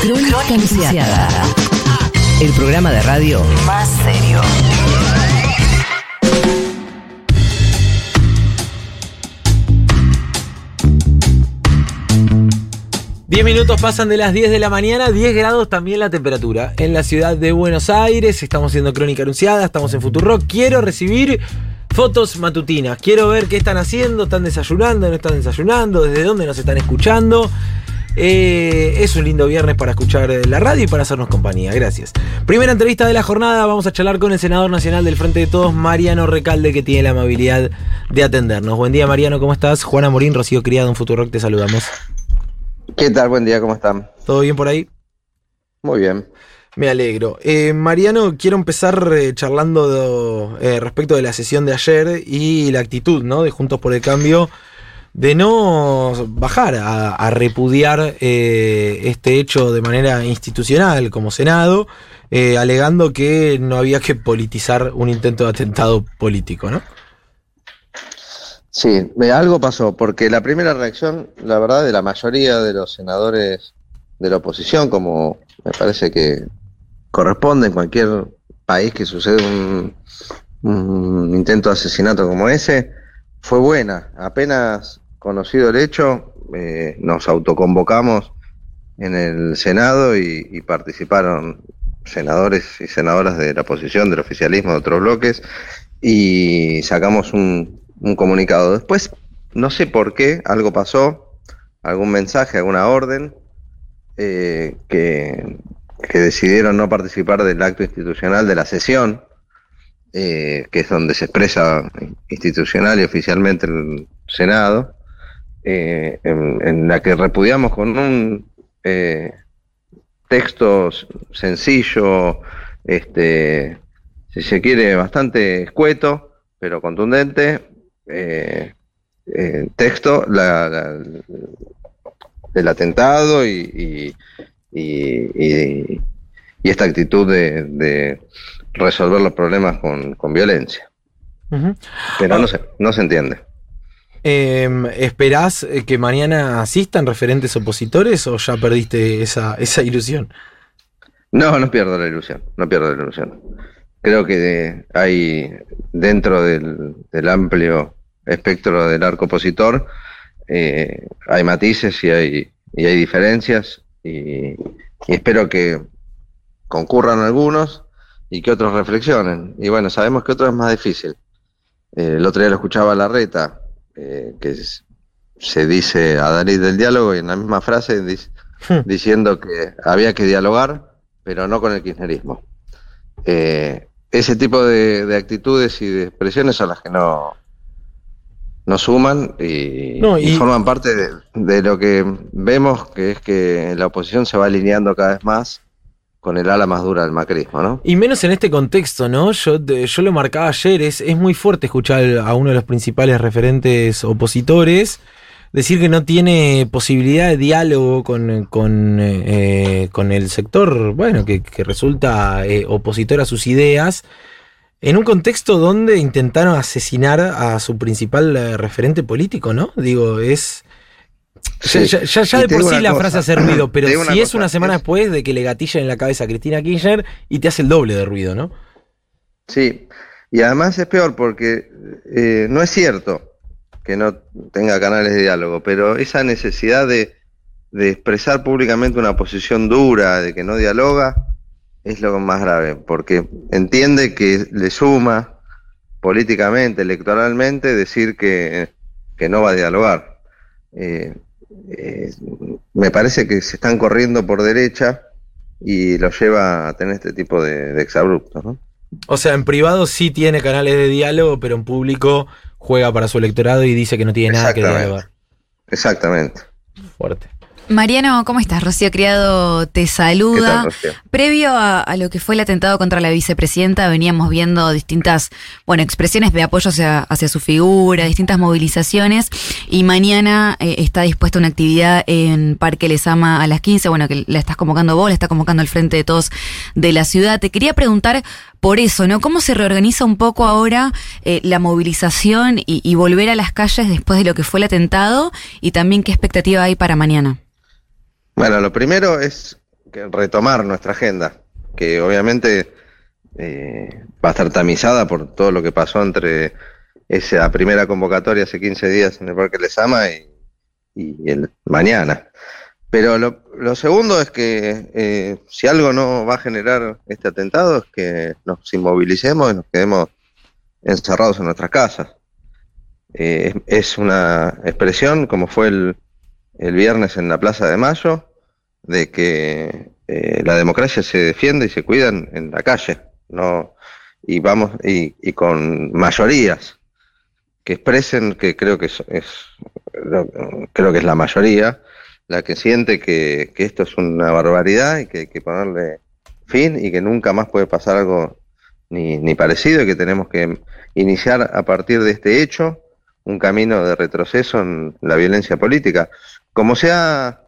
Crónica Anunciada. El programa de radio más serio. Diez minutos pasan de las 10 de la mañana, 10 grados también la temperatura. En la ciudad de Buenos Aires, estamos haciendo crónica anunciada, estamos en Futurock. Quiero recibir fotos matutinas. Quiero ver qué están haciendo, están desayunando, no están desayunando, desde dónde nos están escuchando. Eh, es un lindo viernes para escuchar la radio y para hacernos compañía. Gracias. Primera entrevista de la jornada. Vamos a charlar con el senador nacional del Frente de Todos, Mariano Recalde, que tiene la amabilidad de atendernos. Buen día, Mariano, ¿cómo estás? Juana Morín, Rocío Criado, en Futurock, te saludamos. ¿Qué tal? Buen día, ¿cómo están? ¿Todo bien por ahí? Muy bien. Me alegro. Eh, Mariano, quiero empezar eh, charlando de- eh, respecto de la sesión de ayer y la actitud ¿no? de Juntos por el Cambio de no bajar a, repudiar eh, este hecho de manera institucional como Senado, eh, alegando que no había que politizar un intento de atentado político, ¿no? Sí, algo pasó, porque la primera reacción, la verdad, de la mayoría de los senadores de la oposición, como me parece que corresponde en cualquier país que sucede un, un intento de asesinato como ese, fue buena. Apenas conocido el hecho, eh, nos autoconvocamos en el Senado y, participaron senadores y senadoras de la oposición, del oficialismo, de otros bloques, y sacamos un, un comunicado. Después, no sé por qué, algo pasó, algún mensaje, alguna orden, eh, que, que decidieron no participar del acto institucional de la sesión, eh, que es donde se expresa institucional y oficialmente el Senado, eh, en, en la que repudiamos con un eh, texto sencillo, este, si se quiere, bastante escueto, pero contundente, eh, eh, texto la- la- del atentado y, y, y- esta actitud de, de resolver los problemas con, con violencia. Pero Ah. no se, no se entiende. Em, ¿Esperás eh, que mañana asistan referentes opositores o ya perdiste esa, esa ilusión? No, no pierdo la ilusión, no pierdo la ilusión. Creo que hay dentro del, amplio espectro del arco opositor, eh, hay matices y hay, y hay diferencias y, espero que concurran algunos y que otros reflexionen. Y bueno, sabemos que otro es más difícil. Eh, el otro día lo escuchaba a Larreta, eh, que es- se dice a Dalit del diálogo y en la misma frase dice, diciendo que había que dialogar, pero no con el kirchnerismo. Eh, ese tipo de, de actitudes y de expresiones son las que no, no suman y, No, y y- forman parte de, de lo que vemos, que es que la oposición se va alineando cada vez más con el ala más dura del macrismo, ¿no? Y menos en este contexto, ¿no? Yo, lo marcaba ayer, es, es muy fuerte escuchar a uno de los principales referentes opositores decir que no tiene posibilidad de diálogo con, con, eh, con el sector, bueno, que, que resulta eh, opositor a sus ideas, en un contexto donde intentaron asesinar a su principal eh, referente político, ¿no? Digo, es... Ya, Sí. ya- ya- ya Y de por sí la cosa, frase hace ruido, pero si una es una semana es- después de que le gatillen en la cabeza a Cristina Kirchner y te hace el doble de ruido, ¿no? Sí, y además es peor porque eh, no es cierto que no tenga canales de diálogo, pero esa necesidad de, de expresar públicamente una posición dura, de que no dialoga, es lo más grave, porque entiende que le suma políticamente, electoralmente, decir que, que no va a dialogar. Eh, eh, me parece que se están corriendo por derecha y lo lleva a tener este tipo de, de exabruptos, ¿no? O sea, en privado sí tiene canales de diálogo, pero en público juega para su electorado y dice que no tiene nada que dialogar. Exactamente. Fuerte. Mariano, ¿cómo estás? Rocío Criado te ¿Qué saluda. tal, Rocío? Previo a, a lo que fue el atentado contra la vicepresidenta, veníamos viendo distintas, bueno, expresiones de apoyo hacia, hacia su figura, distintas movilizaciones, y mañana eh, está dispuesta una actividad en Parque Lesama a las 15, bueno, que la estás convocando vos, la está convocando el Frente de Todos de la ciudad. Te quería preguntar por eso, ¿no? ¿Cómo se reorganiza un poco ahora eh, la movilización y, y volver a las calles después de lo que fue el atentado? Y también qué expectativa hay para mañana. Bueno, lo primero es retomar nuestra agenda, que obviamente eh, va a estar tamizada por todo lo que pasó entre esa primera convocatoria hace 15 días en el Parque Lesama y, y el mañana. Pero lo, lo segundo es que eh, si algo no va a generar este atentado es que nos inmovilicemos y nos quedemos encerrados en nuestras casas. Eh, es una expresión, como fue el, viernes en la Plaza de Mayo, de que eh, la democracia se defiende y se cuida en, la calle, no y vamos y, con mayorías que expresen que creo que es, es creo que es la mayoría la que siente que, que, esto es una barbaridad y que hay que ponerle fin y que nunca más puede pasar algo ni, ni parecido y que tenemos que iniciar a partir de este hecho un camino de retroceso en la violencia política, como se ha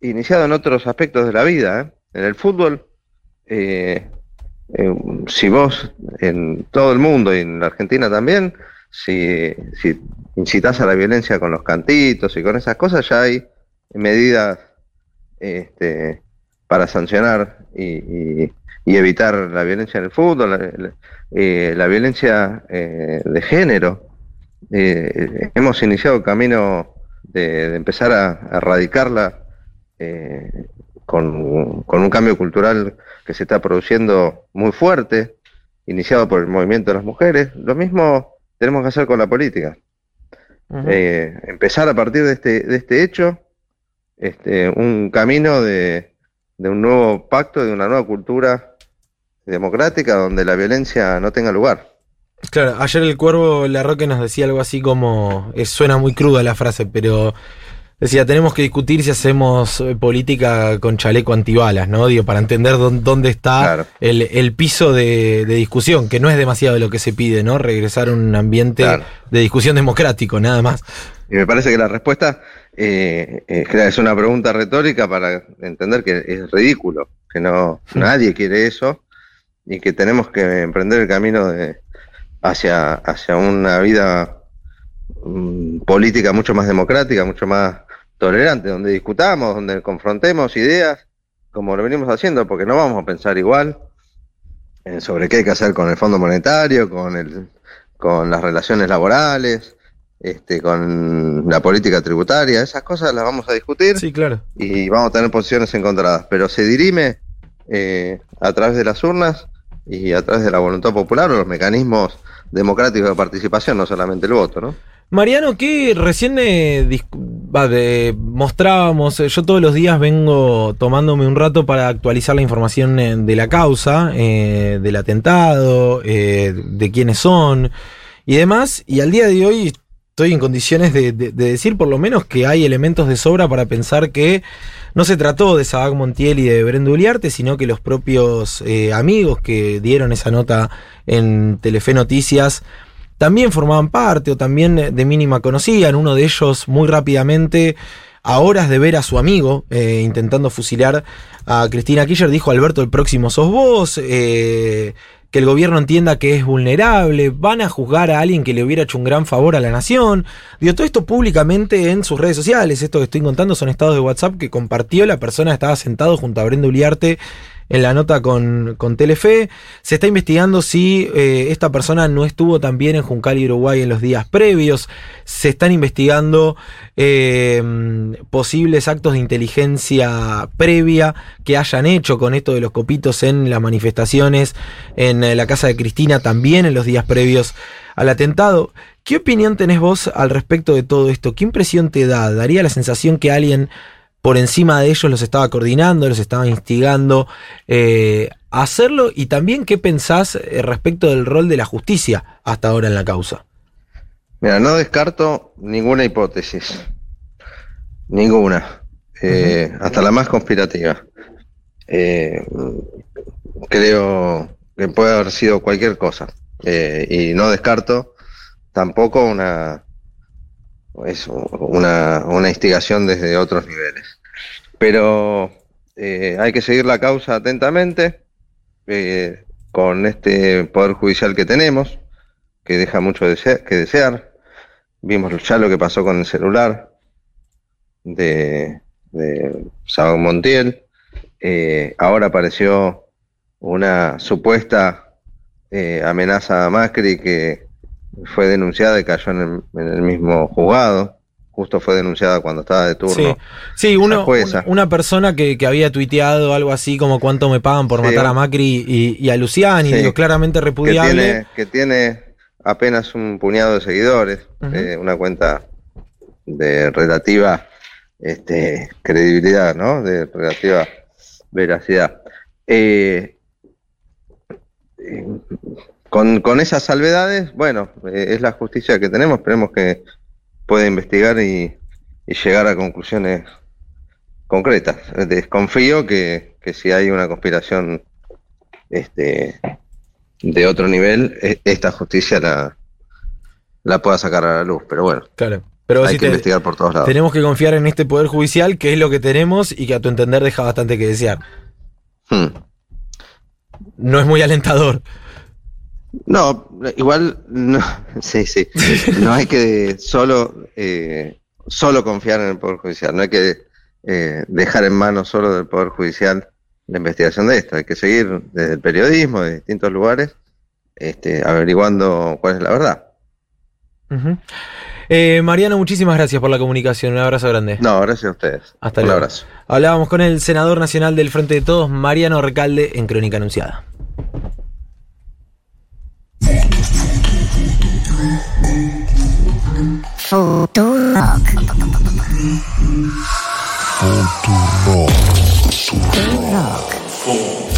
iniciado en otros aspectos de la vida. ¿eh? En el fútbol, eh, eh, si vos en todo el mundo y en la Argentina también, si, incitas a la violencia con los cantitos y con esas cosas, ya hay medidas este, para sancionar y, y, evitar la violencia en el fútbol, la, violencia de género. Hemos iniciado el camino de, de empezar a, a erradicarla eh, con, con, un cambio cultural que se está produciendo muy fuerte, iniciado por el movimiento de las mujeres. Lo mismo tenemos que hacer con la política. Uh -huh. empezar a partir de este, de este hecho este, un camino de, de, un nuevo pacto, de una nueva cultura democrática donde la violencia no tenga lugar. Claro, ayer el cuervo La Roque nos decía algo así como, es, suena muy cruda la frase, pero decía, tenemos que discutir si hacemos eh, política con chaleco antibalas, ¿no? Digo, para entender dónde, está claro. el, el, piso de, de, discusión, que no es demasiado lo que se pide, ¿no? Regresar a un ambiente claro. de discusión democrático, nada más. Y me parece que la respuesta eh, eh, es una pregunta retórica para entender que es ridículo, que no nadie quiere eso y que tenemos que emprender el camino de, hacia, hacia una vida um, política mucho más democrática, mucho más tolerante, donde discutamos, donde confrontemos ideas, como lo venimos haciendo, porque no vamos a pensar igual en sobre qué hay que hacer con el Fondo Monetario, con, el, con las relaciones laborales, este, con la política tributaria, esas cosas las vamos a discutir. Sí, claro. Y vamos a tener posiciones encontradas, pero se dirime eh, a través de las urnas y a través de la voluntad popular o los mecanismos democráticos de participación, no solamente el voto, ¿no? Mariano, que recién eh, vale, mostrábamos, eh, yo todos los días vengo tomándome un rato para actualizar la información eh, de la causa, eh, del atentado, de quiénes son y demás, y al día de hoy estoy en condiciones de, de, de, decir por lo menos que hay elementos de sobra para pensar que no se trató de Sabac Montiel y de Brendo Uliarte, sino que los propios amigos que dieron esa nota en Telefe Noticias también formaban parte o también de mínima conocían. Uno de ellos muy rápidamente, a horas de ver a su amigo eh, intentando fusilar a Cristina Kirchner, dijo Alberto, el próximo sos vos. Eh, que el gobierno entienda que es vulnerable, van a juzgar a alguien que le hubiera hecho un gran favor a la nación. Digo, todo esto públicamente en sus redes sociales. Esto que estoy contando son estados de WhatsApp que compartió la persona que estaba sentado junto a Brenda Uliarte en la nota con, con Telefe. Se está investigando si eh, esta persona no estuvo también en Juncal y Uruguay en los días previos. Se están investigando eh, posibles actos de inteligencia previa que hayan hecho con esto de los copitos en las manifestaciones en eh, la casa de Cristina también en los días previos al atentado. ¿Qué opinión tenés vos al respecto de todo esto? ¿Qué impresión te da? ¿Daría la sensación que alguien por encima de ellos los estaba coordinando, los estaba instigando eh, a hacerlo y también qué pensás eh, respecto del rol de la justicia hasta ahora en la causa. Mira, no descarto ninguna hipótesis, ninguna, eh, uh -huh. hasta la más conspirativa. Eh, creo que puede haber sido cualquier cosa eh, y no descarto tampoco una es una, una instigación desde otros niveles. Pero eh, hay que seguir la causa atentamente eh, con este poder judicial que tenemos, que deja mucho que desear. Vimos ya lo que pasó con el celular de, de Montiel. eh, ahora apareció una supuesta amenaza a Macri que fue denunciada y cayó en el, en el mismo juzgado justo fue denunciada cuando estaba de turno. Sí, sí uno, una, una, persona que, que, había tuiteado algo así como cuánto me pagan por sí. matar a Macri y, y a Luciani, sí. digo, claramente repudiable. Que tiene, que tiene, apenas un puñado de seguidores, uh -huh. eh, una cuenta de relativa este, credibilidad, ¿no? De relativa veracidad. Eh, con, con, esas salvedades, bueno, eh, es la justicia que tenemos, esperemos que puede investigar y, y llegar a conclusiones concretas. Desconfío que, que, si hay una conspiración este, de otro nivel, e, esta justicia la, la pueda sacar a la luz, pero bueno. Claro. Pero hay si que te, investigar por todos lados. Tenemos que confiar en este poder judicial, que es lo que tenemos y que a tu entender deja bastante que desear. Hmm. No es muy alentador. No, igual, no, sí, sí. No hay que solo, eh, solo confiar en el Poder Judicial, no hay que eh, dejar en manos solo del Poder Judicial la investigación de esto. Hay que seguir desde el periodismo, de distintos lugares, este, averiguando cuál es la verdad. Uh -huh. eh, Mariano, muchísimas gracias por la comunicación. Un abrazo grande. No, gracias a ustedes. Hasta Un luego. abrazo. Hablábamos con el senador nacional del Frente de Todos, Mariano Recalde, en Crónica Anunciada. Futurock. Futurock. Futurock.